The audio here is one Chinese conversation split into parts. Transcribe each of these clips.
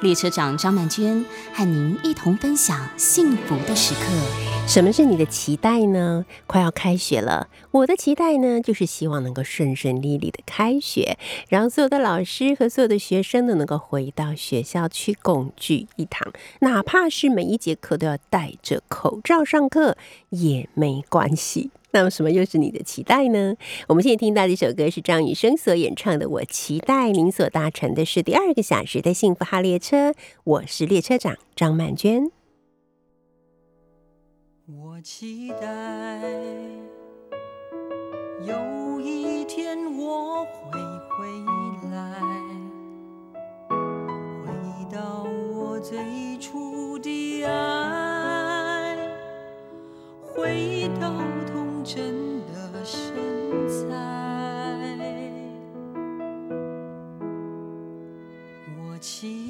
列车长张曼娟和您一同分享幸福的时刻。什么是你的期待呢？快要开学了，我的期待呢，就是希望能够顺顺利利的开学，让所有的老师和所有的学生都能够回到学校去共聚一堂，哪怕是每一节课都要戴着口罩上课也没关系。那么，什么又是你的期待呢？我们现在听到这首歌是张雨生所演唱的《我期待》，您所搭乘的是第二个小时的幸福号列车，我是列车长张曼娟。我期待有一天我会回来，回到我最初的爱，回到真的身材。我期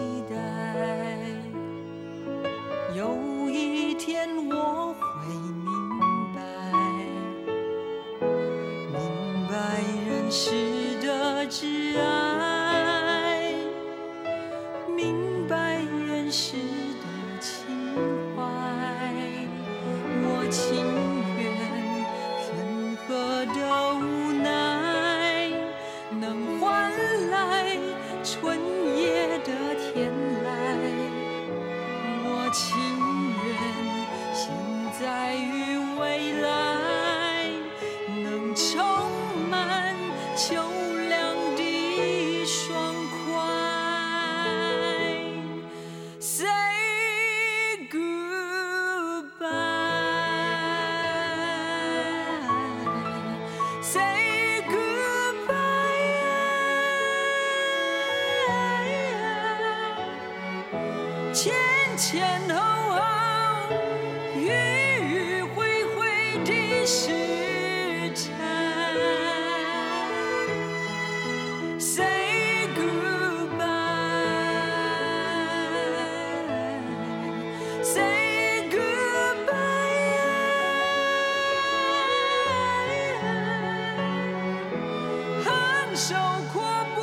含羞阔步，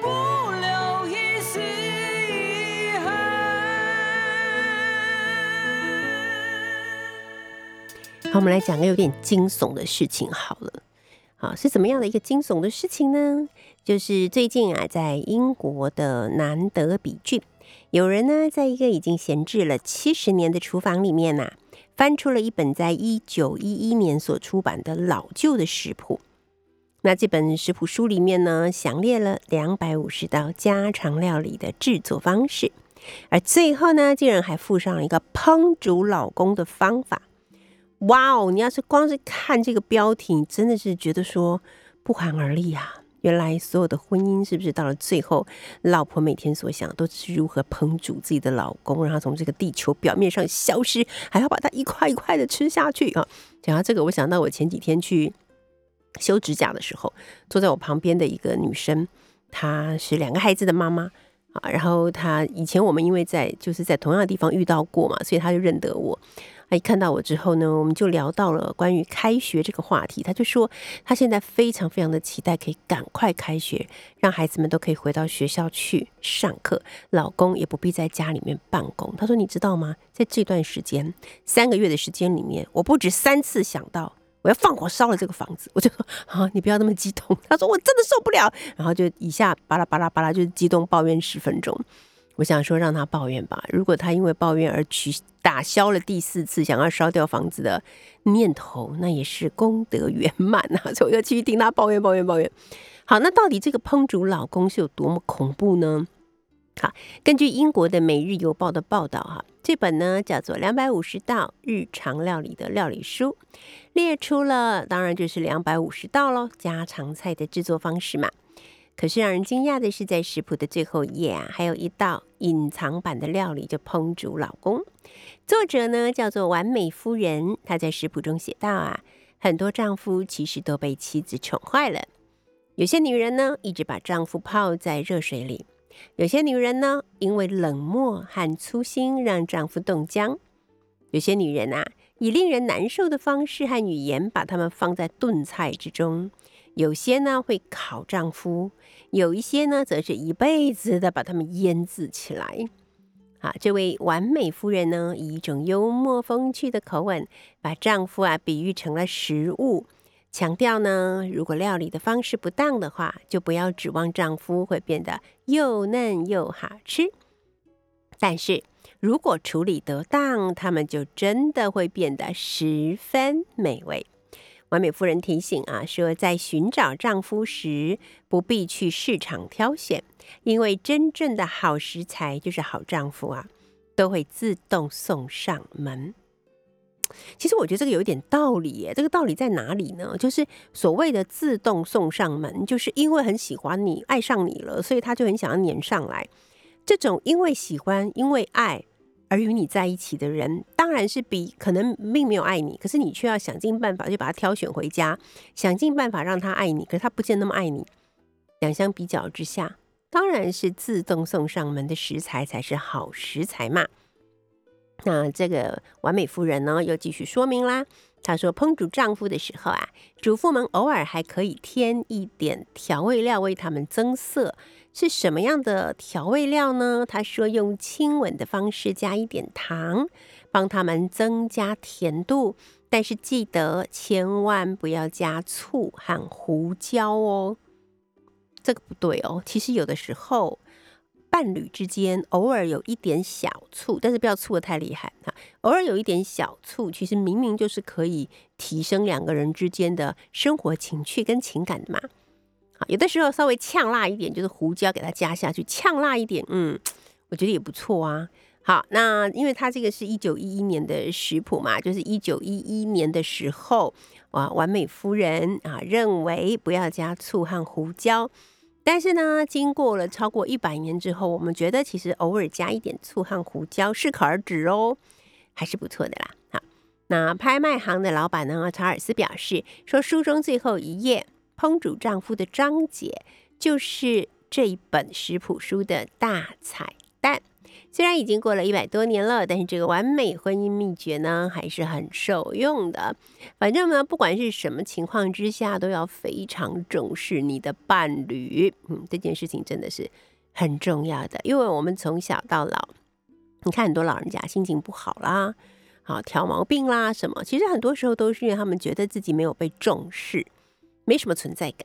不留一丝遗憾。好，我们来讲个有点惊悚的事情好了。好，是怎么样的一个惊悚的事情呢？就是最近啊，在英国的南德比郡，有人呢，在一个已经闲置了七十年的厨房里面呐、翻出了一本在一九一一年所出版的老旧的食谱。那这本食谱书里面呢，详列了两百五十道家常料理的制作方式，而最后呢，竟然还附上了一个烹煮老公的方法。哇哦！你要是光是看这个标题，真的是觉得说不寒而栗啊！原来所有的婚姻是不是到了最后，老婆每天所想都是如何烹煮自己的老公，让他从这个地球表面上消失，还要把它一块一块的吃下去啊！讲到这个，我想到我前几天去修指甲的时候，坐在我旁边的一个女生，她是两个孩子的妈妈啊，然后她以前我们因为在就是在同样的地方遇到过嘛，所以她就认得我。他一看到我之后呢，我们就聊到了关于开学这个话题。她就说，她现在非常非常的期待可以赶快开学，让孩子们都可以回到学校去上课，老公也不必在家里面办公。她说：“你知道吗？在这段时间三个月的时间里面，我不止三次想到我要放火烧了这个房子。”我就说：“啊，你不要那么激动。”他说：“我真的受不了。”然后就以下巴拉巴拉巴拉，就是激动抱怨十分钟。我想说让他抱怨吧，如果他因为抱怨而取打消了第四次想要烧掉房子的念头，那也是功德圆满啊！所以我就继续听他抱怨抱怨抱怨。好，那到底这个烹煮老公是有多么恐怖呢？好，根据英国的《每日邮报》的报道，哈，这本呢叫做《两百五十道日常料理的料理书》，列出了当然就是两百五十道喽，家常菜的制作方式嘛。可是让人惊讶的是，在食谱的最后一页啊，还有一道隐藏版的料理，就烹煮老公。作者呢叫做完美夫人，她在食谱中写道啊，很多丈夫其实都被妻子宠坏了。有些女人呢，一直把丈夫泡在热水里；有些女人呢，因为冷漠和粗心让丈夫冻僵；有些女人啊，以令人难受的方式和语言把他们放在炖菜之中。有些呢会烤丈夫，有一些呢则是一辈子的把他们腌制起来。啊，这位完美夫人呢，以一种幽默风趣的口吻，把丈夫啊比喻成了食物，强调呢，如果料理的方式不当的话，就不要指望丈夫会变得又嫩又好吃。但是如果处理得当，他们就真的会变得十分美味。完美夫人提醒啊，说在寻找丈夫时，不必去市场挑选，因为真正的好食材就是好丈夫啊，都会自动送上门。其实我觉得这个有一点道理耶，这个道理在哪里呢？就是所谓的自动送上门，就是因为很喜欢你，爱上你了，所以他就很想要黏上来。这种因为喜欢，因为爱。而与你在一起的人，当然是比可能并没有爱你，可是你却要想尽办法就把他挑选回家，想尽办法让他爱你，可是他不见那么爱你。两相比较之下，当然是自动送上门的食材才是好食材嘛。那这个完美夫人呢，又继续说明啦。她说，烹煮丈夫的时候啊，主妇们偶尔还可以添一点调味料为他们增色。是什么样的调味料呢？她说，用亲吻的方式加一点糖，帮他们增加甜度。但是记得千万不要加醋和胡椒哦，这个不对哦。其实有的时候。伴侣之间偶尔有一点小醋，但是不要醋的太厉害哈。偶尔有一点小醋，其实明明就是可以提升两个人之间的生活情趣跟情感的嘛。好，有的时候稍微呛辣一点，就是胡椒给它加下去，呛辣一点，嗯，我觉得也不错啊。好，那因为它这个是一九一一年的食谱嘛，就是一九一一年的时候啊，完美夫人啊认为不要加醋和胡椒。但是呢，经过了超过一百年之后，我们觉得其实偶尔加一点醋和胡椒适可而止哦，还是不错的啦。好，那拍卖行的老板呢，查尔斯表示说，书中最后一页烹煮丈夫的章节就是这一本食谱书的大彩蛋。虽然已经过了一百多年了，但是这个完美婚姻秘诀呢还是很受用的。反正呢，不管是什么情况之下，都要非常重视你的伴侣。嗯，这件事情真的是很重要的，因为我们从小到老，你看很多老人家心情不好啦，好挑毛病啦什么，其实很多时候都是因为他们觉得自己没有被重视，没什么存在感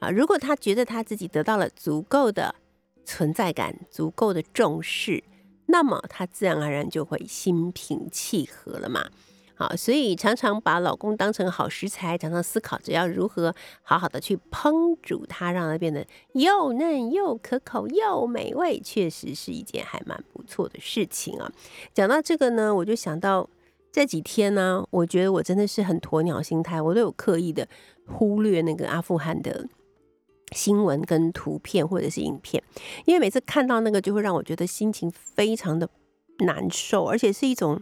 啊。如果他觉得他自己得到了足够的存在感，足够的重视。那么他自然而然就会心平气和了嘛。好，所以常常把老公当成好食材，常常思考着要如何好好的去烹煮它，让它变得又嫩又可口又美味，确实是一件还蛮不错的事情啊。讲到这个呢，我就想到这几天呢，我觉得我真的是很鸵鸟心态，我都有刻意的忽略那个阿富汗的。新闻跟图片或者是影片，因为每次看到那个，就会让我觉得心情非常的难受，而且是一种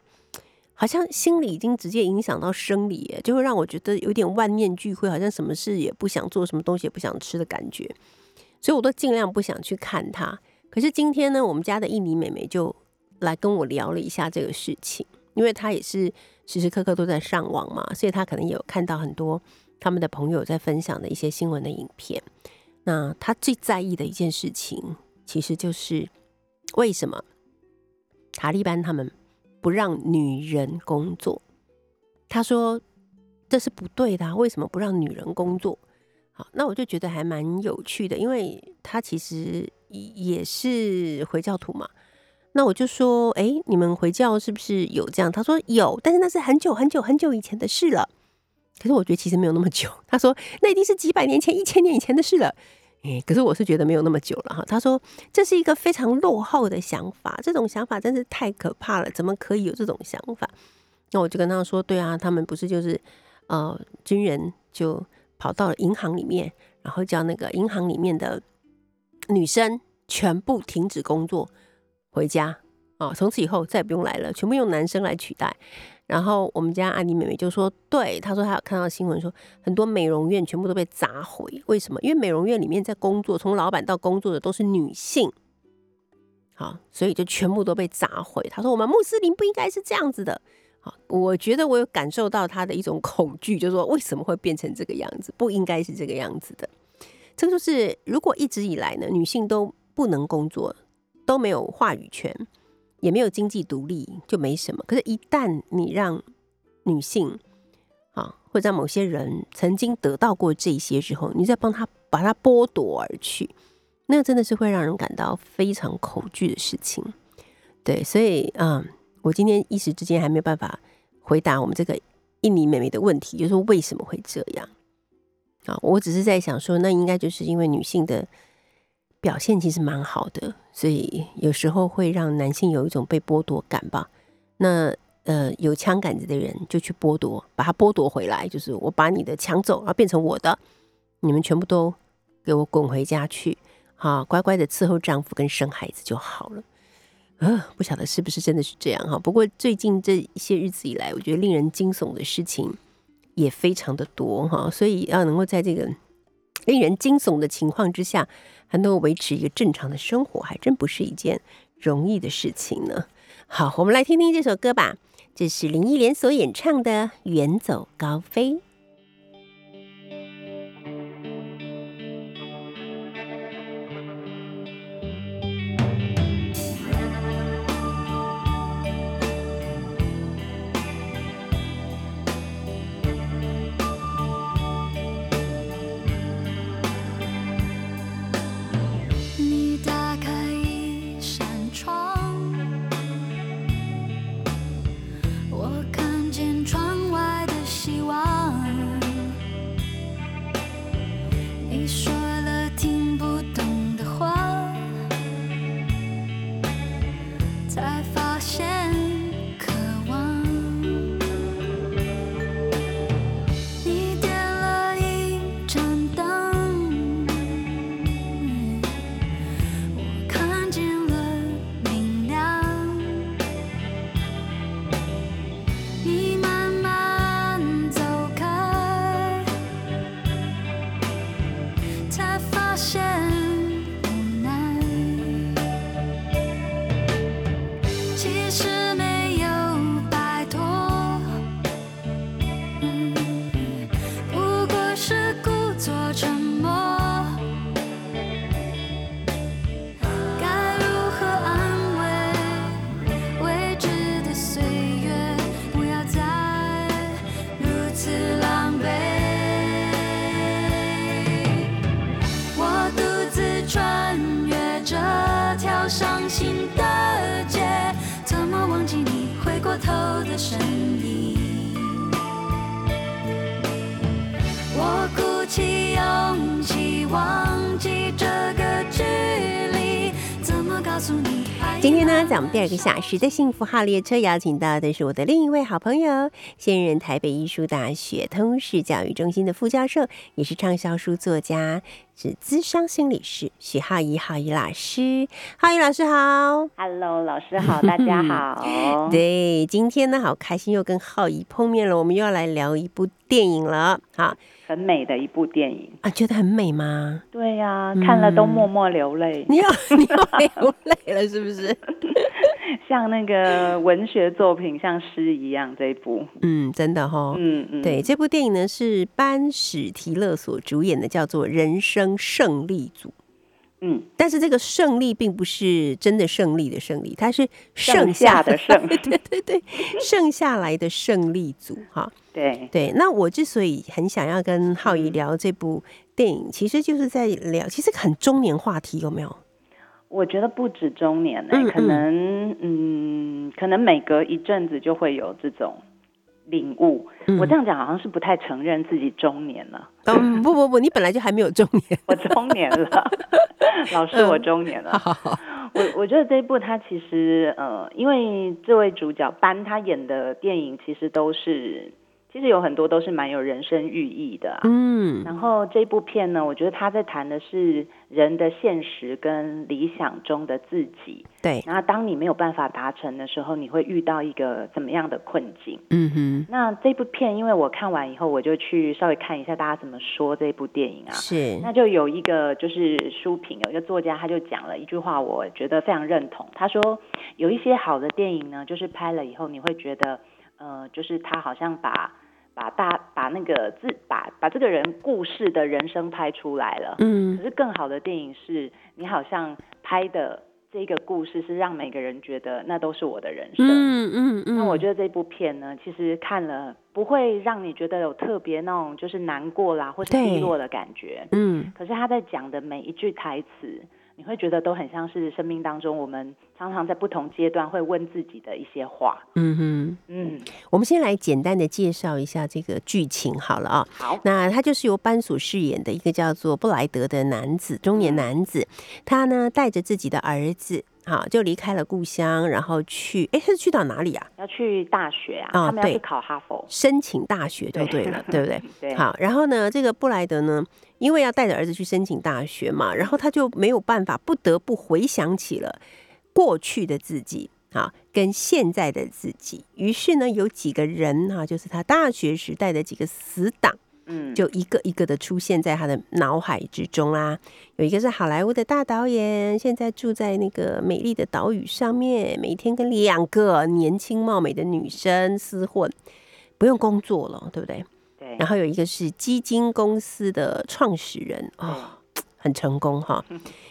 好像心理已经直接影响到生理，就会让我觉得有点万念俱灰，好像什么事也不想做，什么东西也不想吃的感觉，所以我都尽量不想去看它。可是今天呢，我们家的印尼妹妹就来跟我聊了一下这个事情，因为她也是时时刻刻都在上网嘛，所以她可能也有看到很多他们的朋友在分享的一些新闻的影片。那他最在意的一件事情，其实就是为什么塔利班他们不让女人工作？他说这是不对的，为什么不让女人工作？好，那我就觉得还蛮有趣的，因为他其实也是回教徒嘛。那我就说，哎，你们回教是不是有这样？他说有，但是那是很久很久很久以前的事了。可是我觉得其实没有那么久。他说那已经是几百年前、一千年以前的事了。哎，可是我是觉得没有那么久了哈。他说这是一个非常落后的想法，这种想法真是太可怕了，怎么可以有这种想法？那我就跟他说，对啊，他们不是就是呃军人就跑到了银行里面，然后叫那个银行里面的女生全部停止工作回家啊，从此以后再也不用来了，全部用男生来取代。然后我们家安妮妹妹就说：“对，她说她有看到新闻说，很多美容院全部都被砸毁，为什么？因为美容院里面在工作，从老板到工作的都是女性，好，所以就全部都被砸毁。她说我们穆斯林不应该是这样子的。好，我觉得我有感受到她的一种恐惧，就是说为什么会变成这个样子？不应该是这个样子的。这就是如果一直以来呢，女性都不能工作，都没有话语权。”也没有经济独立就没什么，可是，一旦你让女性啊，或者让某些人曾经得到过这些之后，你再帮他把它剥夺而去，那真的是会让人感到非常恐惧的事情。对，所以啊，我今天一时之间还没有办法回答我们这个印尼妹妹的问题，就是为什么会这样啊？我只是在想说，那应该就是因为女性的。表现其实蛮好的，所以有时候会让男性有一种被剥夺感吧。那呃，有枪杆子的人就去剥夺，把他剥夺回来，就是我把你的抢走，然后变成我的，你们全部都给我滚回家去，好乖乖的伺候丈夫跟生孩子就好了。呃，不晓得是不是真的是这样哈。不过最近这一些日子以来，我觉得令人惊悚的事情也非常的多哈，所以要能够在这个令人惊悚的情况之下。还能维持一个正常的生活，还真不是一件容易的事情呢。好，我们来听听这首歌吧，这是林忆莲所演唱的《远走高飞》。声音。我鼓起勇气忘记这个距离怎么告诉你今天呢，在我们第二个小时的幸福号列车，邀请到的是我的另一位好朋友，现任台北艺术大学通识教育中心的副教授，也是畅销书作家，是资商心理师许浩怡，浩怡老师，浩怡老师好，Hello，老师好，大家好。对，今天呢，好开心又跟浩怡碰面了，我们又要来聊一部电影了，好。很美的一部电影啊，觉得很美吗？对呀，看了都默默流泪。你要 你要流泪了是不是？像那个文学作品，像诗一样这一部。嗯，真的哈。嗯嗯，对，这部电影呢是班史提勒所主演的，叫做《人生胜利组》。嗯，但是这个胜利并不是真的胜利的胜利，它是剩下的胜，对对对，剩下来的胜利组哈。对对，那我之所以很想要跟浩怡聊这部电影，其实就是在聊，其实很中年话题，有没有？我觉得不止中年呢，可能嗯，可能每隔一阵子就会有这种。领悟，我这样讲好像是不太承认自己中年了。嗯，不不不，你本来就还没有中年，我中年了，老师，我中年了。我我觉得这一部他其实呃，因为这位主角班他演的电影其实都是其实有很多都是蛮有人生寓意的啊。嗯，然后这部片呢，我觉得他在谈的是人的现实跟理想中的自己。对，然后当你没有办法达成的时候，你会遇到一个怎么样的困境？嗯哼，那这部片，因为我看完以后，我就去稍微看一下大家怎么说这部电影啊。是，那就有一个就是书评，有一个作家他就讲了一句话，我觉得非常认同。他说有一些好的电影呢，就是拍了以后你会觉得，呃，就是他好像把把大把那个自把把这个人故事的人生拍出来了。嗯可是更好的电影是你好像拍的这个故事是让每个人觉得那都是我的人生。嗯嗯嗯，那我觉得这部片呢，其实看了不会让你觉得有特别那种就是难过啦，或是对低落的感觉。嗯可是他在讲的每一句台词，你会觉得都很像是生命当中我们常常在不同阶段会问自己的一些话。嗯哼，嗯，我们先来简单的介绍一下这个剧情好了啊。好，那他就是由班所饰演的一个叫做布莱德的男子，中年男子，他呢带着自己的儿子。好，就离开了故乡，然后去，哎，是去到哪里啊？要去大学啊，他们要去考哈佛。申请大学就对了，对不对？对，好，然后呢，这个布莱德呢，因为要带着儿子去申请大学嘛，然后他就没有办法，不得不回想起了过去的自己。啊，跟现在的自己，于是呢，有几个人哈、就是他大学时代的几个死党，嗯，就一个一个的出现在他的脑海之中啦。有一个是好莱坞的大导演，现在住在那个美丽的岛屿上面，每天跟两个年轻貌美的女生厮混，不用工作了，对不对？对然，后有一个是基金公司的创始人哦，很成功哈。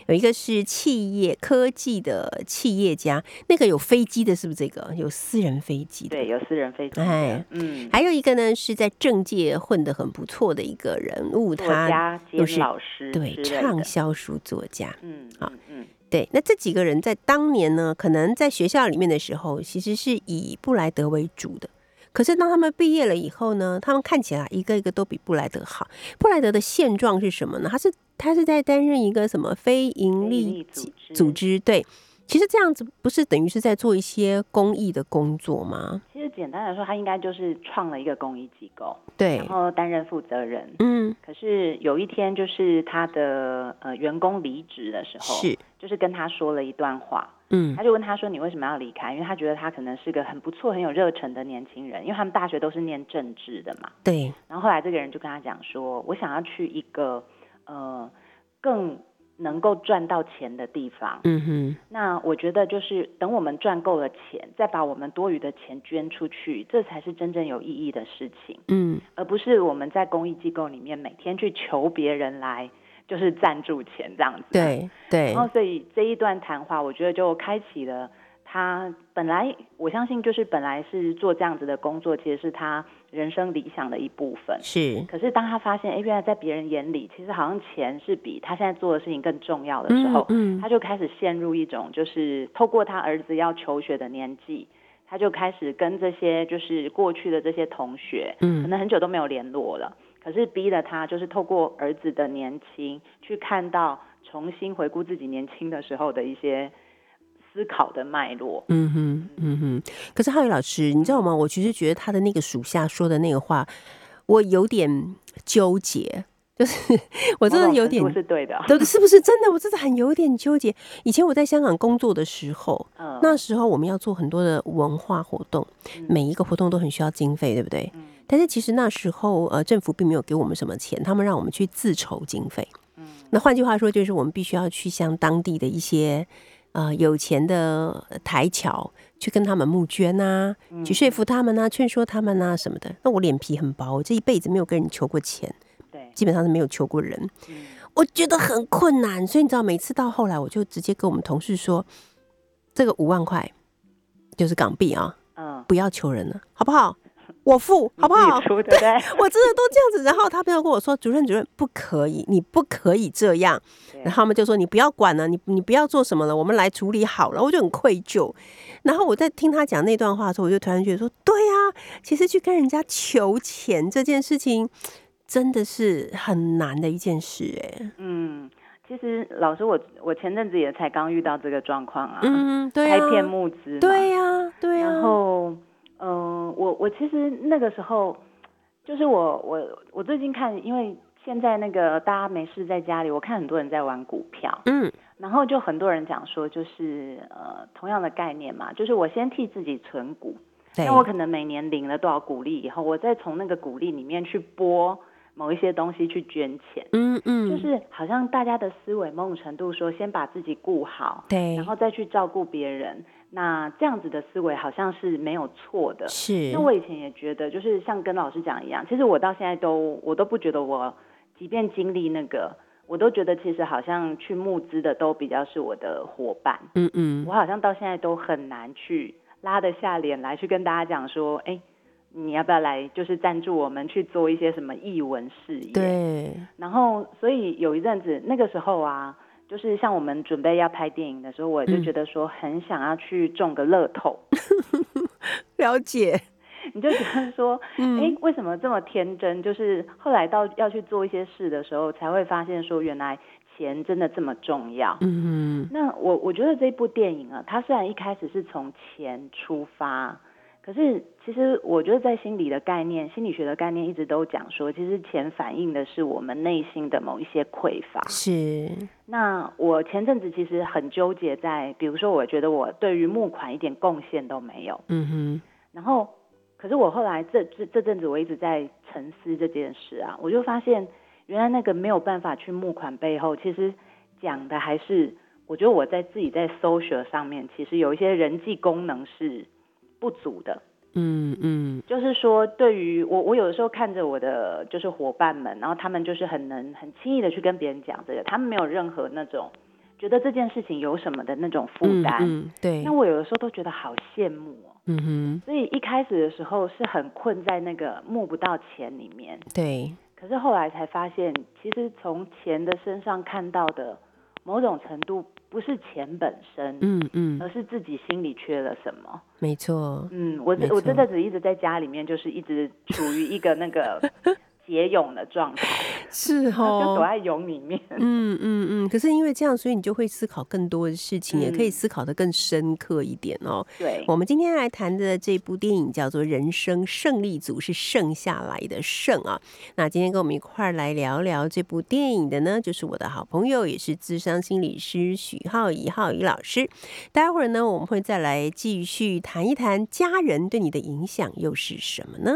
有一个是企业科技的企业家，那个有飞机的，是不是这个有私人飞机的？对，有私人飞机的。哎嗯，还有一个呢，是在政界混得很不错的一个人物，他又是老师对畅销书作家。嗯，好嗯嗯，对，那这几个人在当年呢，可能在学校里面的时候，其实是以布莱德为主的。可是当他们毕业了以后呢，他们看起来一个一个都比布莱德好。布莱德的现状是什么呢？他是他是在担任一个什么非盈利组织组织？对，其实这样子不是等于是在做一些公益的工作吗？其实简单来说，他应该就是创了一个公益机构，对然，后担任负责人。嗯，可是有一天，就是他的呃员工离职的时候，是，就是跟他说了一段话，嗯他就问他说：“你为什么要离开？”因为他觉得他可能是个很不错、很有热忱的年轻人，因为他们大学都是念政治的嘛。对，然后后来这个人就跟他讲说：“我想要去一个呃更能够赚到钱的地方。嗯哼，那我觉得就是等我们赚够了钱，再把我们多余的钱捐出去，这才是真正有意义的事情，嗯而不是我们在公益机构里面每天去求别人来就是赞助钱这样子。对对然，后所以这一段谈话，我觉得就开启了他本来我相信就是本来是做这样子的工作，其实是他人生理想的一部分。是，可是当他发现，哎，原来在别人眼里，其实好像钱是比他现在做的事情更重要的时候，嗯嗯。他就开始陷入一种，就是透过他儿子要求学的年纪，他就开始跟这些就是过去的这些同学，可嗯能很久都没有联络了，可是逼了他，就是透过儿子的年轻，去看到重新回顾自己年轻的时候的一些思考的脉络。嗯哼，嗯哼。可是浩宇老师，你知道吗？我其实觉得他的那个属下说的那个话，我有点纠结，就是我真的有点是对的，对，是不是真的？我真的很有点纠结。以前我在香港工作的时候，嗯，那时候我们要做很多的文化活动，每一个活动都很需要经费，对不对？嗯但是其实那时候呃，政府并没有给我们什么钱，他们让我们去自筹经费。嗯那换句话说，就是我们必须要去向当地的一些呃有钱的台侨去跟他们募捐啊，嗯去说服他们啊，劝说他们啊什么的。那我脸皮很薄，我这一辈子没有跟人求过钱，对，基本上是没有求过人。嗯我觉得很困难，所以你知道，每次到后来，我就直接跟我们同事说，这个五万块就是港币啊，嗯，不要求人了，好不好？我付，好不好对不对？我真的都这样子，然后他们要跟我说，主任主任不可以，你不可以这样。然后他们就说你不要管了，你你不要做什么了，我们来处理好了。我就很愧疚。然后我在听他讲那段话的时候，我就突然觉得说，对呀、其实去跟人家求钱这件事情，真的是很难的一件事、哎，嗯，其实老师我我前阵子也才刚遇到这个状况啊，嗯，对呀、开片募资，对呀、对呀、然后，嗯、我我其实那个时候就是我我我最近看，因为现在那个大家没事在家里，我看很多人在玩股票，嗯，然后就很多人讲说，就是呃同样的概念嘛，就是我先替自己存股，对那我可能每年领了多少股利以后，我再从那个股利里面去拨某一些东西去捐钱，嗯嗯，就是好像大家的思维某种程度说，先把自己顾好，对，然后再去照顾别人，那这样子的思维好像是没有错的。是那我以前也觉得，就是像跟老师讲一样，其实我到现在都我都不觉得我，即便经历那个，我都觉得其实好像去募资的都比较是我的伙伴，嗯嗯我好像到现在都很难去拉得下脸来去跟大家讲说，哎，你要不要来就是赞助我们去做一些什么译文事业？对，然后，所以有一阵子，那个时候啊，就是像我们准备要拍电影的时候，我就嗯觉得说很想要去中个乐透。了解，你就觉得说，嗯哎、为什么这么天真？就是后来到要去做一些事的时候，才会发现说，原来钱真的这么重要。嗯那我我觉得这部电影啊，它虽然一开始是从钱出发，可是其实我觉得在心理的概念、心理学的概念一直都讲说，其实钱反映的是我们内心的某一些匮乏。是，那我前阵子其实很纠结在，比如说，我觉得我对于募款一点贡献都没有，嗯哼，然后，可是我后来这这这阵子我一直在沉思这件事啊，我就发现原来那个没有办法去募款背后，其实讲的还是我觉得我在自己在 social 上面，其实有一些人际功能是不足的。嗯嗯就是说，对于我，我有的时候看着我的就是伙伴们，然后他们就是很能很轻易的去跟别人讲这个，他们没有任何那种觉得这件事情有什么的那种负担。嗯，对那，我有的时候都觉得好羡慕哦。嗯哼，所以一开始的时候是很困在那个募不到钱里面，对，可是后来才发现，其实从钱的身上看到的某种程度不是钱本身，嗯嗯，而是自己心里缺了什么。没错，嗯，我我这阵子一直在家里面，就是一直处于一个那个 节勇的状态，是 哦就躲哦。在蛹里面。嗯嗯嗯，可是因为这样，所以你就会思考更多的事情，也可以嗯思考的更深刻一点哦。对，我们今天来谈的这部电影叫做《人生胜利组》，是剩下来的胜啊。那今天跟我们一块儿来聊聊这部电影的呢，就是我的好朋友，也是智商心理师许浩怡浩怡老师。待会儿呢，我们会再来继续谈一谈家人对你的影响又是什么呢？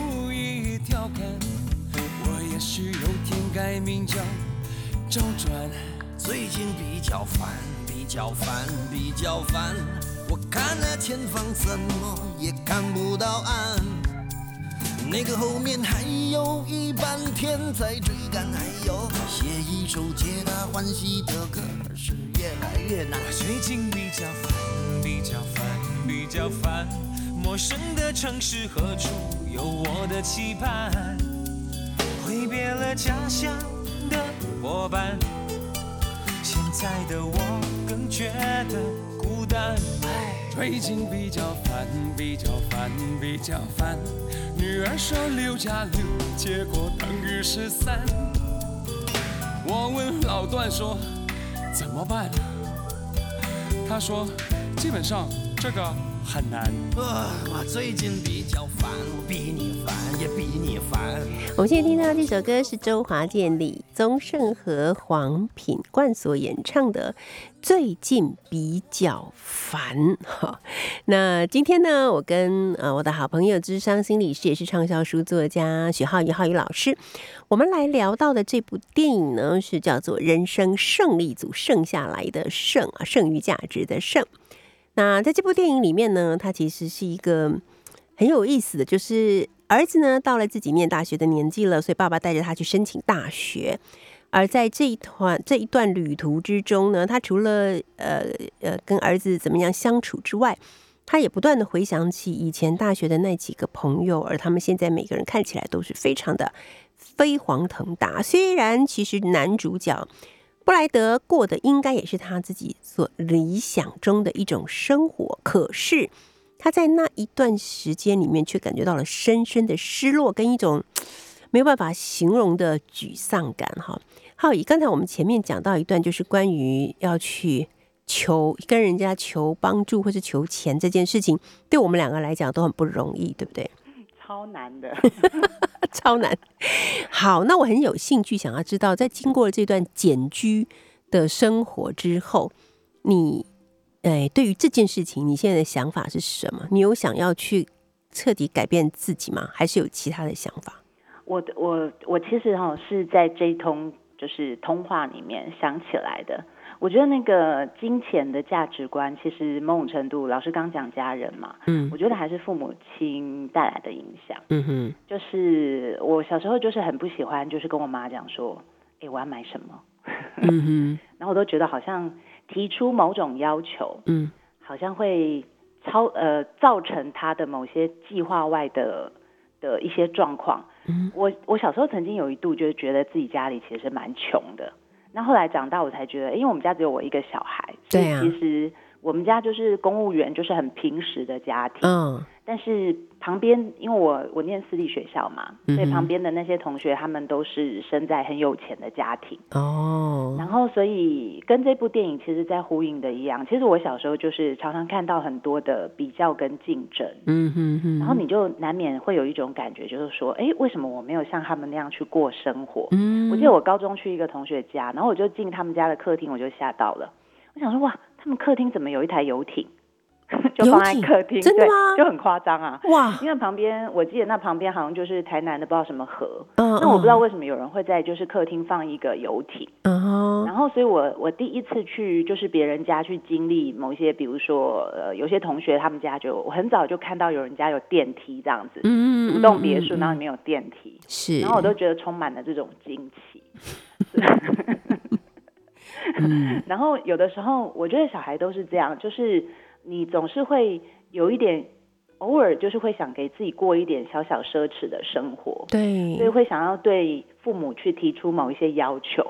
也许有天改名叫周转。最近比较烦，比较烦，比较烦。我看了前方，怎么也看不到岸。那个后面还有一半天在追赶，还有写一首皆大欢喜的歌，是越来越难。最近比较烦，比较烦，比较烦。陌生的城市何处有我的期盼？挥别了家乡的伙伴，现在的我更觉得孤单。最近比较烦，比较烦，比较烦。女儿说六加六，结果等于十三。我问老段说怎么办？他说基本上这个很难。啊，我最近比较烦，我比你烦，也比你烦。我们现在听到的这首歌是周华健、李宗盛和黄品冠所演唱的《最近比较烦》哈。那今天呢，我跟呃我的好朋友智商心理师也是畅销书作家许浩宇浩宇老师，我们来聊到的这部电影呢，是叫做《人生胜利组》，剩下来的剩啊，剩余价值的剩。那在这部电影里面呢，他其实是一个很有意思的，就是儿子呢到了自己念大学的年纪了，所以爸爸带着他去申请大学。而在这一团这一段旅途之中呢，他除了呃呃跟儿子怎么样相处之外，他也不断的回想起以前大学的那几个朋友，而他们现在每个人看起来都是非常的飞黄腾达。虽然其实男主角布莱德过的应该也是他自己所理想中的一种生活，可是他在那一段时间里面却感觉到了深深的失落跟一种没有办法形容的沮丧感。哈，浩宇，刚才我们前面讲到一段，就是关于要去。求跟人家求帮助或是求钱这件事情，对我们两个来讲都很不容易，对不对？超难的，超难。好，那我很有兴趣想要知道，在经过这段简居的生活之后，你哎，对于这件事情，你现在的想法是什么？你有想要去彻底改变自己吗？还是有其他的想法？我我我其实哈是在这一通就是通话里面想起来的。我觉得那个金钱的价值观，其实某种程度，老师刚讲家人嘛，嗯，我觉得还是父母亲带来的影响，嗯哼，就是我小时候就是很不喜欢，就是跟我妈讲说，哎，我要买什么，嗯哼，然后我都觉得好像提出某种要求，嗯，好像会超呃造成他的某些计划外的的一些状况，嗯，我我小时候曾经有一度就是觉得自己家里其实蛮穷的。那后来长大，我才觉得，因为我们家只有我一个小孩，所以其实我们家就是公务员，就是很平时的家庭。嗯。但是旁边，因为我我念私立学校嘛，所以旁边的那些同学，他们都是生在很有钱的家庭。哦。然后，所以跟这部电影其实，在呼应的一样，其实我小时候就是常常看到很多的比较跟竞争。嗯哼哼。然后你就难免会有一种感觉，就是说，哎，为什么我没有像他们那样去过生活？嗯。我记得我高中去一个同学家，然后我就进他们家的客厅，我就吓到了。我想说，哇，他们客厅怎么有一台游艇？就放在客厅，真的吗？就很夸张啊！哇，因为旁边我记得那旁边好像就是台南的不知道什么河，嗯，那我不知道为什么有人会在就是客厅放一个游艇，嗯，然后所以我我第一次去就是别人家去经历某一些，比如说呃有些同学他们家就我很早就看到有人家有电梯这样子，嗯。独栋别墅然后里面有电梯，是，然后我都觉得充满了这种惊奇，嗯，然后有的时候我觉得小孩都是这样，就是。你总是会有一点，偶尔就是会想给自己过一点小小奢侈的生活，对，所以会想要对父母去提出某一些要求。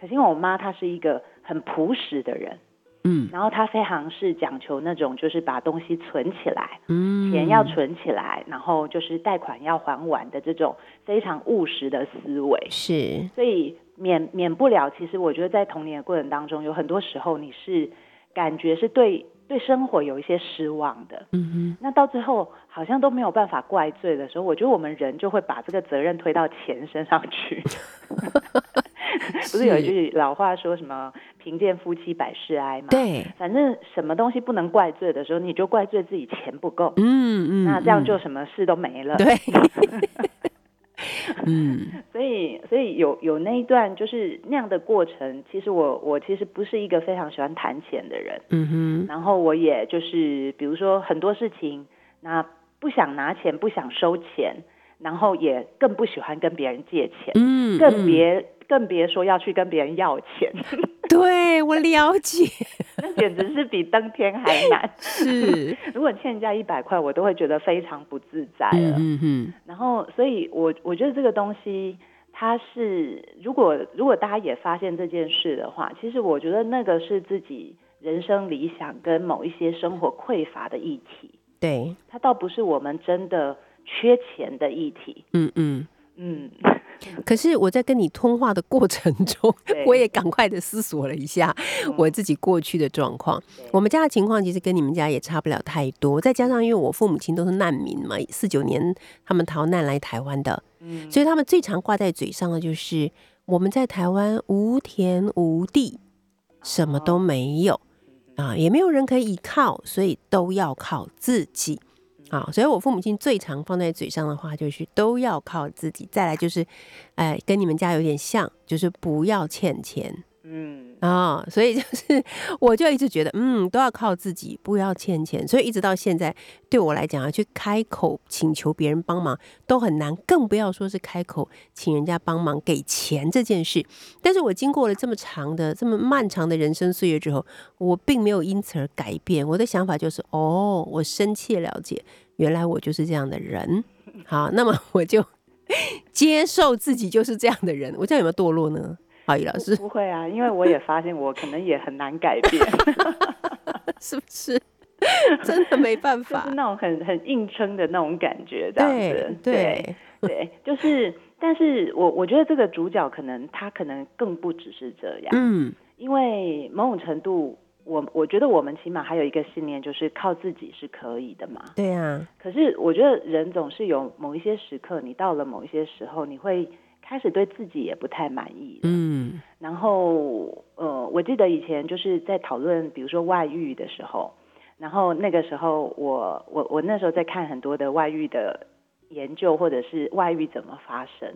可是因为我妈她是一个很朴实的人，嗯，然后她非常是讲求那种就是把东西存起来，嗯，钱要存起来，然后就是贷款要还完的这种非常务实的思维，是，所以免免不了，其实我觉得在童年的过程当中，有很多时候你是感觉是对。对生活有一些失望的，嗯哼，那到最后好像都没有办法怪罪的时候，我觉得我们人就会把这个责任推到钱身上去。不是有一句老话说什么“贫贱夫妻百事哀”吗？对，反正什么东西不能怪罪的时候，你就怪罪自己钱不够。嗯嗯，那这样就什么事都没了。对。嗯，所以所以有有那一段就是那样的过程，其实我我其实不是一个非常喜欢谈钱的人，嗯哼，然后我也就是比如说很多事情，那不想拿钱，不想收钱，然后也更不喜欢跟别人借钱，嗯，更别。更别说要去跟别人要钱，对我了解，那简直是比登天还难。是，如果欠人家一百块，我都会觉得非常不自在了。嗯嗯。然后，所以我我觉得这个东西，它是如果如果大家也发现这件事的话，其实我觉得那个是自己人生理想跟某一些生活匮乏的议题。对，它倒不是我们真的缺钱的议题。嗯嗯嗯。可是我在跟你通话的过程中，我也赶快的思索了一下我自己过去的状况。我们家的情况其实跟你们家也差不了太多。再加上因为我父母亲都是难民嘛，四九年他们逃难来台湾的，所以他们最常挂在嘴上的就是我们在台湾无田无地，什么都没有啊，也没有人可以依靠，所以都要靠自己。啊，所以我父母亲最常放在嘴上的话就是都要靠自己。再来就是，哎，跟你们家有点像，就是不要欠钱嗯，啊、所以就是我就一直觉得，嗯，都要靠自己，不要欠钱。所以一直到现在，对我来讲啊，去开口请求别人帮忙都很难，更不要说是开口请人家帮忙给钱这件事。但是我经过了这么长的、这么漫长的人生岁月之后，我并没有因此而改变。我的想法就是，哦，我深切了解，原来我就是这样的人。好，那么我就 接受自己就是这样的人。我这样有没有堕落呢？郝宇老师，不会啊，因为我也发现我可能也很难改变，是不是？真的没办 就是法。那种很很硬撑的那种感觉，这样子。对，对，就是，但是我我觉得这个主角可能他可能更不只是这样，嗯，因为某种程度，我我觉得我们起码还有一个信念，就是靠自己是可以的嘛。对啊，可是我觉得人总是有某一些时刻，你到了某一些时候，你会开始对自己也不太满意。嗯然后呃，我记得以前就是在讨论，比如说外遇的时候，然后那个时候我我我那时候在看很多的外遇的研究，或者是外遇怎么发生。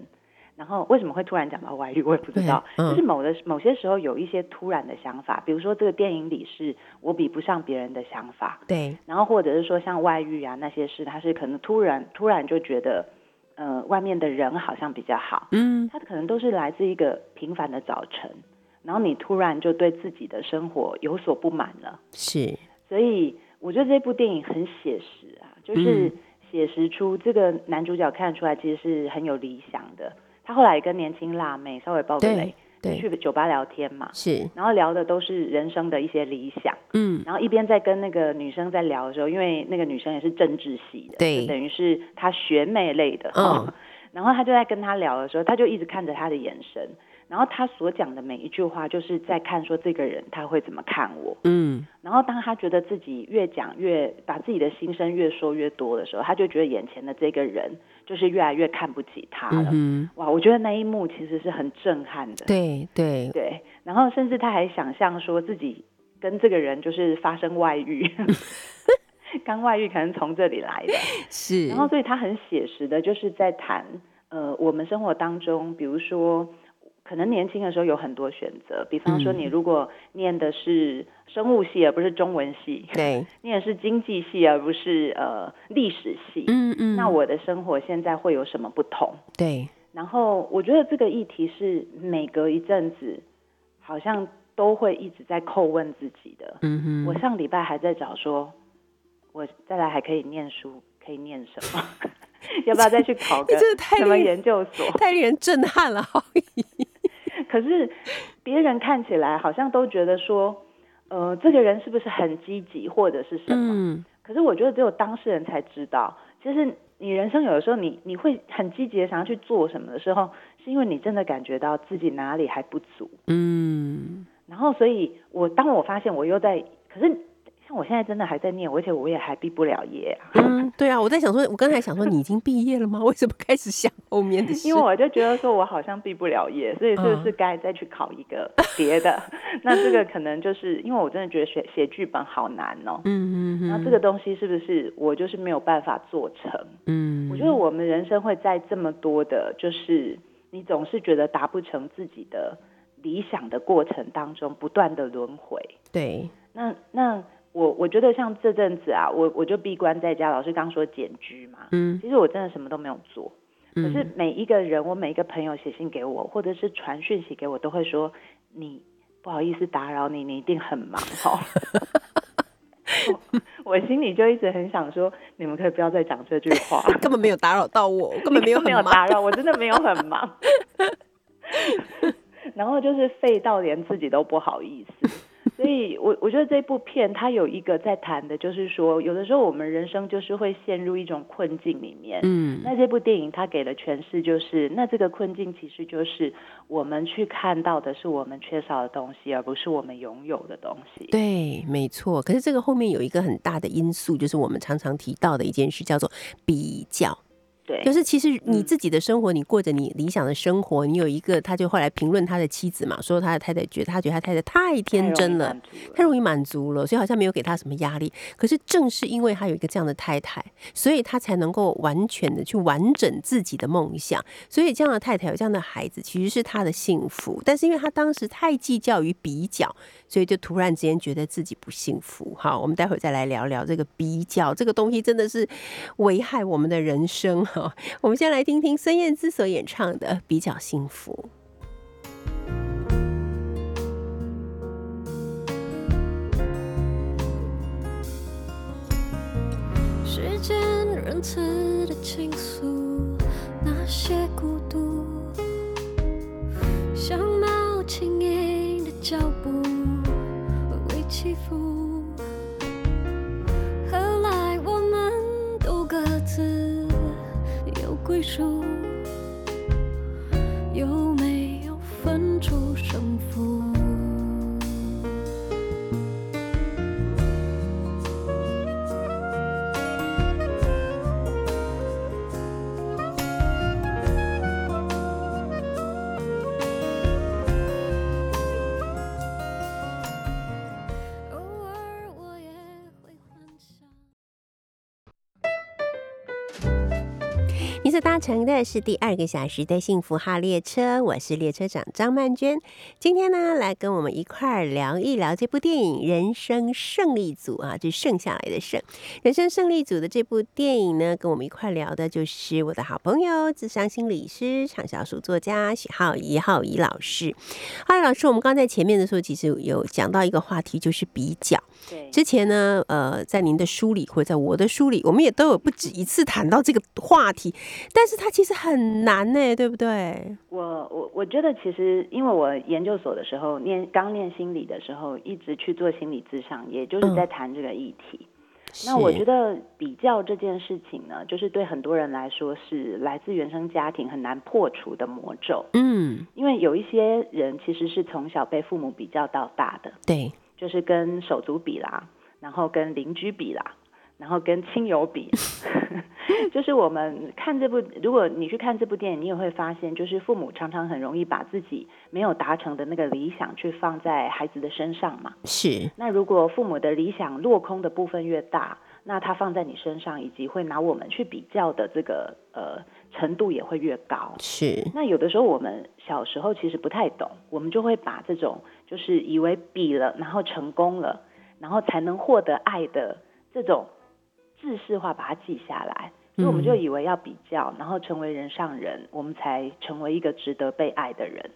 然后为什么会突然讲到外遇，我也不知道。嗯就是某的某些时候有一些突然的想法，比如说这个电影里是我比不上别人的想法，对，然后或者是说像外遇啊那些事，他是可能突然突然就觉得，呃，外面的人好像比较好，嗯。他可能都是来自一个平凡的早晨，然后你突然就对自己的生活有所不满了，是，所以我觉得这部电影很写实啊，就是嗯。写实出这个男主角看得出来其实是很有理想的。他后来也跟年轻辣妹稍微爆个去酒吧聊天嘛，是，然后聊的都是人生的一些理想。嗯。然后一边在跟那个女生在聊的时候，因为那个女生也是政治系的，对。等于是她学妹类的，嗯。哦 然后他就在跟她聊的时候，他就一直看着她的眼神，然后他所讲的每一句话，就是在看说这个人他会怎么看我。嗯然后当他觉得自己越讲越把自己的心声越说越多的时候，他就觉得眼前的这个人就是越来越看不起他了。嗯，哇，我觉得那一幕其实是很震撼的。对对，对，然后甚至他还想象说自己跟这个人就是发生外遇，刚外遇可能从这里来的，是，然后所以他很写实的，就是在谈呃我们生活当中，比如说。可能年轻的时候有很多选择，比方说嗯你如果念的是生物系而不是中文系，对，念的是经济系而不是呃历史系，嗯嗯，那我的生活现在会有什么不同？对，然后我觉得这个议题是每隔一阵子，好像都会一直在叩问自己的。嗯哼，我上礼拜还在找说，我再来还可以念书，可以念什么？要不要再去考个 什么研究所？太令人震撼了，郝宇，可是别人看起来好像都觉得说，呃，这个人是不是很积极或者是什么？嗯可是我觉得只有当事人才知道，其实你人生有的时候你你会很积极的想要去做什么的时候，是因为你真的感觉到自己哪里还不足。嗯，然后，所以我当我发现我又在，可是像我现在真的还在念，而且我也还毕不了业啊。嗯，对啊，我在想说，我刚才想说，你已经毕业了吗？为什么开始想后面的事？因为我就觉得说我好像毕不了业，所以是不是嗯该再去考一个别的？那这个可能就是因为我真的觉得写写剧本好难哦。嗯嗯嗯，那这个东西是不是我就是没有办法做成？嗯，我觉得我们人生会在这么多的，就是你总是觉得达不成自己的理想的过程当中，不断的轮回。对，那那我我觉得像这阵子啊，我我就闭关在家，老师刚说简居嘛，嗯其实我真的什么都没有做。可是嗯每一个人，我每一个朋友写信给我，或者是传讯息给我，都会说你不好意思打扰你，你一定很忙哦。我我心里就一直很想说，你们可以不要再讲这句话，根本没有打扰到我，根本没有没有打扰，我真的没有很忙。然后就是废到连自己都不好意思，所以我我觉得这部片它有一个在谈的，就是说有的时候我们人生就是会陷入一种困境里面。嗯那这部电影它给的诠释就是，那这个困境其实就是我们去看到的是我们缺少的东西，而不是我们拥有的东西。对，没错。可是这个后面有一个很大的因素，就是我们常常提到的一件事，叫做比较。对，就是其实你嗯自己的生活，你过着你理想的生活，你有一个，他就后来评论他的妻子嘛，说他的太太觉得他觉得他太太太天真了，太容易满足了，所以好像没有给他什么压力。可是正是因为他有一个这样的太太，所以他才能够完全的去完整自己的梦想。所以这样的太太有这样的孩子，其实是他的幸福。但是因为他当时太计较于比较，所以就突然之间觉得自己不幸福。好，我们待会儿再来聊聊这个比较这个东西，真的是危害我们的人生 我们先来听听孙燕姿所演唱的《比较幸福》。时间仁慈的倾诉，那些孤独，像猫轻盈的脚步，微微起伏。归属，乘的是第二个小时的幸福号列车，我是列车长张曼娟。今天呢，来跟我们一块儿聊一聊这部电影《人生胜利组》啊，就是剩下来的剩。《人生胜利组》的这部电影呢，跟我们一块儿聊的就是我的好朋友、智商心理师、畅销书作家许浩怡浩怡老师。浩怡老师，我们刚在前面的时候，其实有讲到一个话题，就是比较。对，之前呢，呃，在您的书里或者在我的书里，我们也都有不止一次谈到这个话题，但是它其实很难呢，对不对？我我我觉得其实，因为我研究所的时候念刚念心理的时候，一直去做心理咨商，也就是在谈这个议题。那我觉得，得比较这件事情呢，就是对很多人来说是来自原生家庭很难破除的魔咒，嗯，因为有一些人其实是从小被父母比较到大的，对，就是跟手足比啦，然后跟邻居比啦，然后跟亲友比，就是我们看这部，如果你去看这部电影，你也会发现，就是父母常常很容易把自己没有达成的那个理想去放在孩子的身上嘛。是，那如果父母的理想落空的部分越大，那他放在你身上，以及会拿我们去比较的这个呃程度也会越高。是，那有的时候我们小时候其实不太懂，我们就会把这种就是以为比了，然后成功了，然后才能获得爱的这种制式化把它记下来，所以我们就以为要比较，然后成为人上人，我们才成为一个值得被爱的人。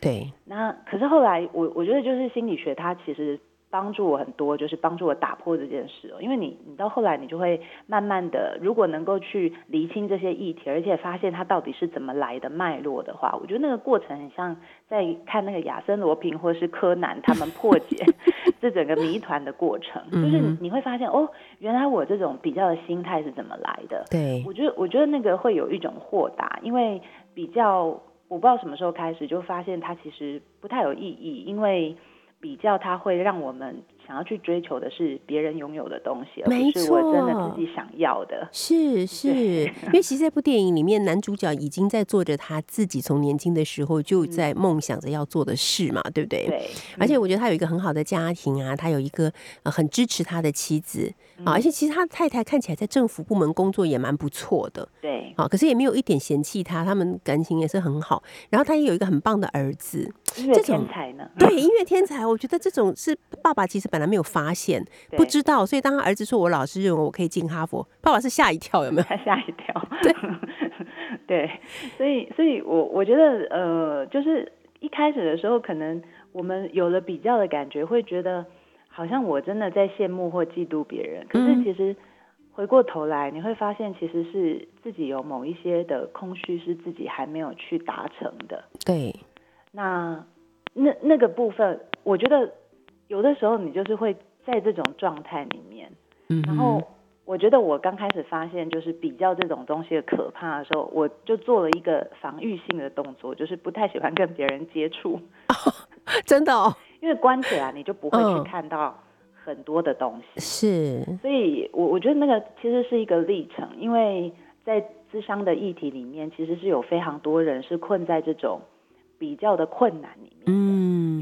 对，那可是后来我我觉得就是心理学它其实帮助我很多，就是帮助我打破这件事哦。因为你你到后来你就会慢慢的，如果能够去厘清这些议题，而且发现它到底是怎么来的脉络的话，我觉得那个过程很像在看那个亚森罗平或是柯南他们破解 这整个谜团的过程，就是嗯你会发现哦，原来我这种比较的心态是怎么来的。对，我觉得，我觉得那个会有一种豁达，因为比较，我不知道什么时候开始就发现它其实不太有意义，因为比较它会让我们想要去追求的是别人拥有的东西，而没不是我真的自己想要的。是是，因为其实这部电影里面，男主角已经在做着他自己从年轻的时候就在梦想着要做的事嘛，对不对？对，而且我觉得他有一个很好的家庭啊，他有一个呃很支持他的妻子。啊，而且其实他太太看起来在政府部门工作也蛮不错的对，啊，可是也没有一点嫌弃他，他们感情也是很好。然后他也有一个很棒的儿子，音乐。这种天才呢？对音乐天才，我觉得这种是爸爸其实本来没有发现，不知道，所以当他儿子说我老师认为我可以进哈佛，爸爸是吓一跳，有没有？他 吓一跳。对，对，所以，所以我我觉得，呃，就是一开始的时候，可能我们有了比较的感觉，会觉得好像我真的在羡慕或嫉妒别人。可是嗯其实回过头来，你会发现，其实是自己有某一些的空虚，是自己还没有去达成的。对，那那那个部分，我觉得有的时候你就是会在这种状态里面。嗯，然后我觉得我刚开始发现就是比较这种东西的可怕的时候，我就做了一个防御性的动作，就是不太喜欢跟别人接触，真的哦，因为关起来你就不会嗯去看到很多的东西。是，所以我我觉得那个其实是一个历程，因为在智商的议题里面，其实是有非常多人是困在这种比较的困难里面。嗯，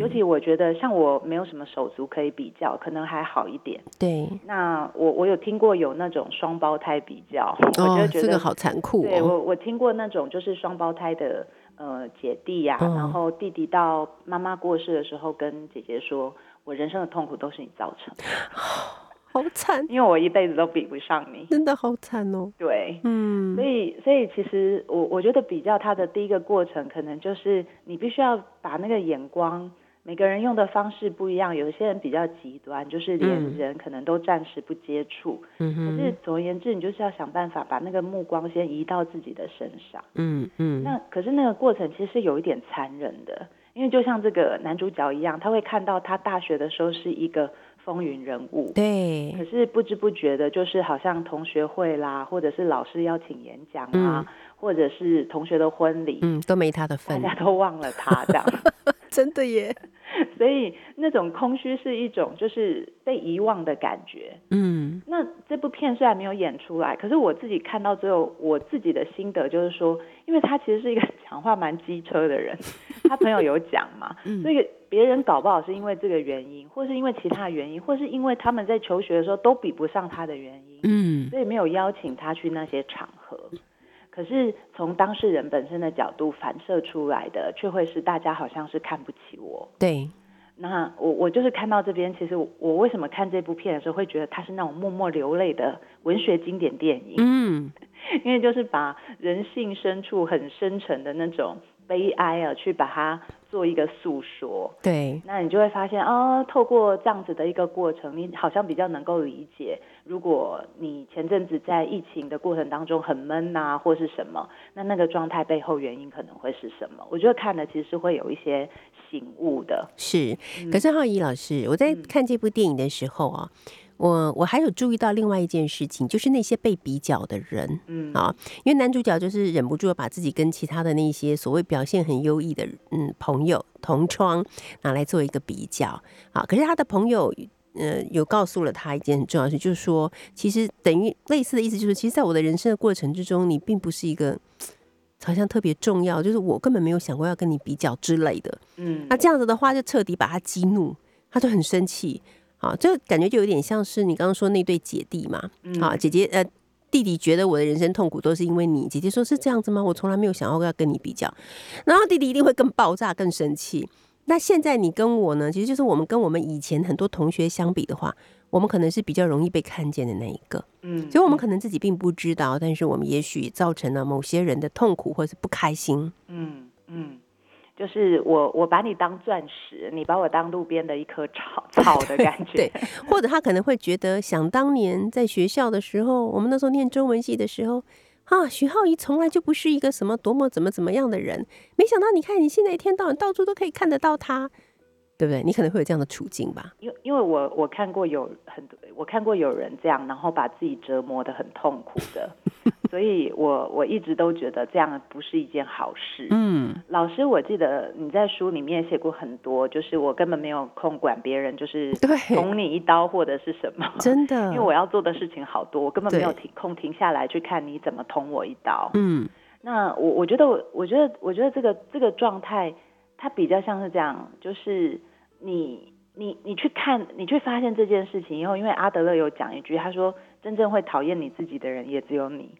尤其我觉得，像我没有什么手足可以比较，可能还好一点。对，那我我有听过有那种双胞胎比较，我哦就，觉得这个好残酷对哦。我我听过那种就是双胞胎的呃姐弟呀、嗯然后弟弟到妈妈过世的时候跟姐姐说，我人生的痛苦都是你造成的，好惨，因为我一辈子都比不上你。真的好惨哦。对，嗯所，以所以其实我我觉得比较它的第一个过程，可能就是你必须要把那个眼光。每个人用的方式不一样，有些人比较极端，就是连嗯人可能都暂时不接触。嗯可是，总而言之，你就是要想办法把那个目光先移到自己的身上。嗯嗯，那可是那个过程其实是有一点残忍的，因为就像这个男主角一样，他会看到他大学的时候是一个风云人物，对可，是不知不觉的，就是好像同学会啦，或者是老师邀请演讲啊，或者是同学的婚礼，嗯，都没他的份大，家都忘了他这样。真的耶。所以那种空虚是一种就是被遗忘的感觉。嗯那这部片虽然没有演出来，可是我自己看到最后，我自己的心得就是说，因为他其实是一个 讲话蛮机车的人，他朋友有讲嘛，嗯所以别人搞不好是因为这个原因，或是因为其他原因，或是因为他们在求学的时候都比不上他的原因，嗯所以没有邀请他去那些场合。可是从当事人本身的角度反射出来的，却会是大家好像是看不起我。对，那我我就是看到这边，其实我我为什么看这部片的时候会觉得它是那种默默流泪的文学经典电影，嗯。因为就是把人性深处很深沉的那种悲哀啊，去把它做一个诉说。对，那你就会发现，哦，透过这样子的一个过程，你好像比较能够理解，如果你前阵子在疫情的过程当中很闷呐、或是什么，那那个状态背后原因可能会是什么？我觉得看了其实是会有一些醒悟的。是。可是浩怡老师，我在嗯看这部电影的时候啊，我我还有注意到另外一件事情，就是那些被比较的人。嗯，啊，因为男主角就是忍不住地把自己跟其他的那些所谓表现很优异的嗯朋友同窗拿来做一个比较啊，可是他的朋友。呃，有告诉了他一件很重要的事，就是说，其实等于类似的意思，就是，其实，在我的人生的过程之中，你并不是一个好像特别重要，就是我根本没有想过要跟你比较之类的。嗯那这样子的话，就彻底把他激怒，他就很生气。好，这个感觉就有点像是你刚刚说那对姐弟嘛。啊，嗯姐姐呃，弟弟觉得我的人生痛苦都是因为你，姐姐说是这样子吗？我从来没有想要要跟你比较，然后弟弟一定会更爆炸、更生气。那现在你跟我呢，其实就是我们跟我们以前很多同学相比的话，我们可能是比较容易被看见的那一个，嗯，所以我们可能自己并不知道，但是我们也许造成了某些人的痛苦或是不开心。嗯嗯，就是我我把你当钻石，你把我当路边的一棵草 草的感觉。对，或者他可能会觉得，想当年在学校的时候，我们那时候念中文系的时候，啊，徐浩怡从来就不是一个什么多么怎么怎么样的人，没想到你看你现在一天到晚到处都可以看得到他，对不对？你可能会有这样的处境吧？因为因为我我看过有很多，我看过有人这样，然后把自己折磨得很痛苦的，所以我我一直都觉得这样不是一件好事。嗯，老师，我记得你在书里面写过很多，就是我根本没有空管别人，就是捅你一刀或者是什么，真的，因为我要做的事情好多，我根本没有停空停下来去看你怎么捅我一刀。嗯那我我觉得我我觉得我觉得这个这个状态，它比较像是这样，就是你你你去看，你去发现这件事情以后，因为阿德勒有讲一句，他说真正会讨厌你自己的人也只有你，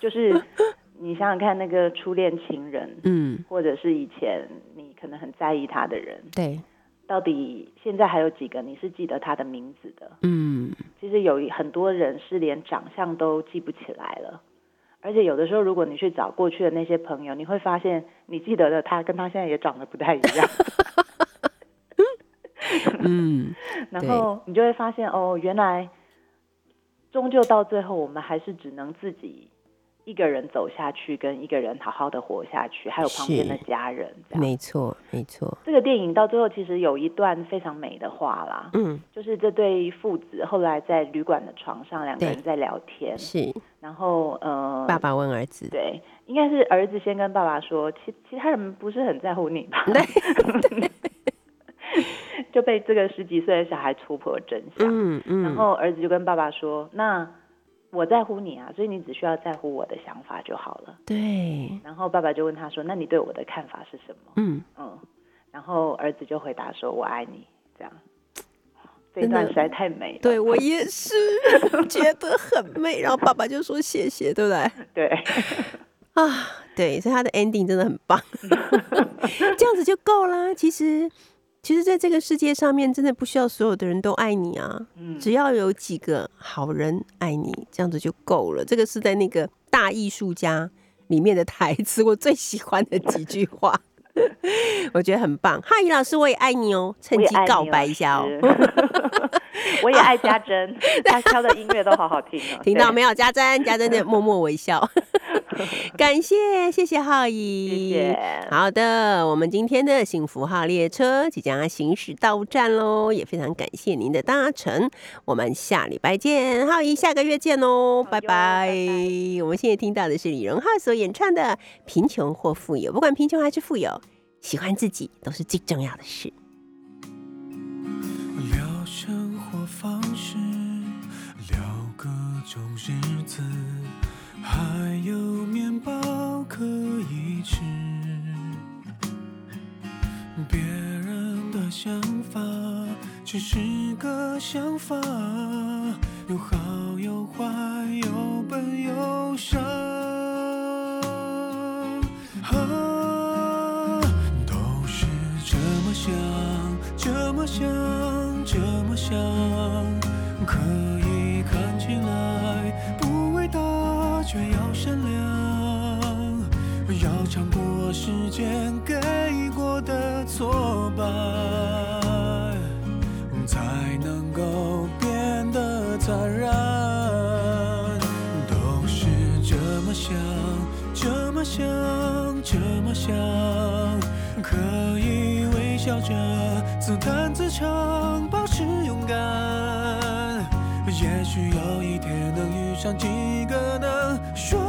就是 你想想看，那个初恋情人，嗯，或者是以前你可能很在意他的人，对，到底现在还有几个你是记得他的名字的？嗯？其实有很多人是连长相都记不起来了，而且有的时候，如果你去找过去的那些朋友，你会发现你记得的他跟他现在也长得不太一样，嗯，然后你就会发现哦，原来终究到最后，我们还是只能自己一个人走下去，跟一个人好好的活下去，还有旁边的家人。没错没错，这个电影到最后其实有一段非常美的话啦，嗯就是这对父子后来在旅馆的床上，两个人在聊天，是。然后呃，爸爸问儿子，对，应该是儿子先跟爸爸说，其其他人不是很在乎你吧？就被这个十几岁的小孩戳破了真相。嗯嗯，然后儿子就跟爸爸说：“那我在乎你啊，所以你只需要在乎我的想法就好了。对，然后爸爸就问他说：“那你对我的看法是什么嗯，？”嗯，然后儿子就回答说：“我爱你。”这样，这一段实在太美了。对我也是 觉得很美。然后爸爸就说谢谢，对不对？对，啊，对，所以他的 ending 真的很棒，这样子就够啦。其实，其实，在这个世界上面，真的不需要所有的人都爱你啊，嗯，只要有几个好人爱你，这样子就够了。这个是在那个大艺术家里面的台词，我最喜欢的几句话，我觉得很棒。哈怡老师，我也爱你哦，趁机告白一下哦。我也爱 家珍，他挑的音乐都好好听哦。听到没有？家珍，家珍的默默微笑，感谢谢谢浩怡，谢谢好的，我们今天的幸福号列车即将要行驶到站喽，也非常感谢您的搭乘，我们下礼拜见，浩怡，下个月见哦，拜拜。拜我们现在听到的是李荣浩所演唱的《贫穷或富有》，不管贫穷还是富有，喜欢自己都是最重要的事。聊生活方式，聊各种日子，还有面包可以吃。别人的想法只是个想法，有好有坏，有笨有傻。想这么想，这么想，可以看起来不伟大，却要善良，要尝过时间给过的挫败，才能够变得坦然。都是这么想，这么想，这么想，可以着自弹自唱，保持勇敢。也许有一天能遇上几个能说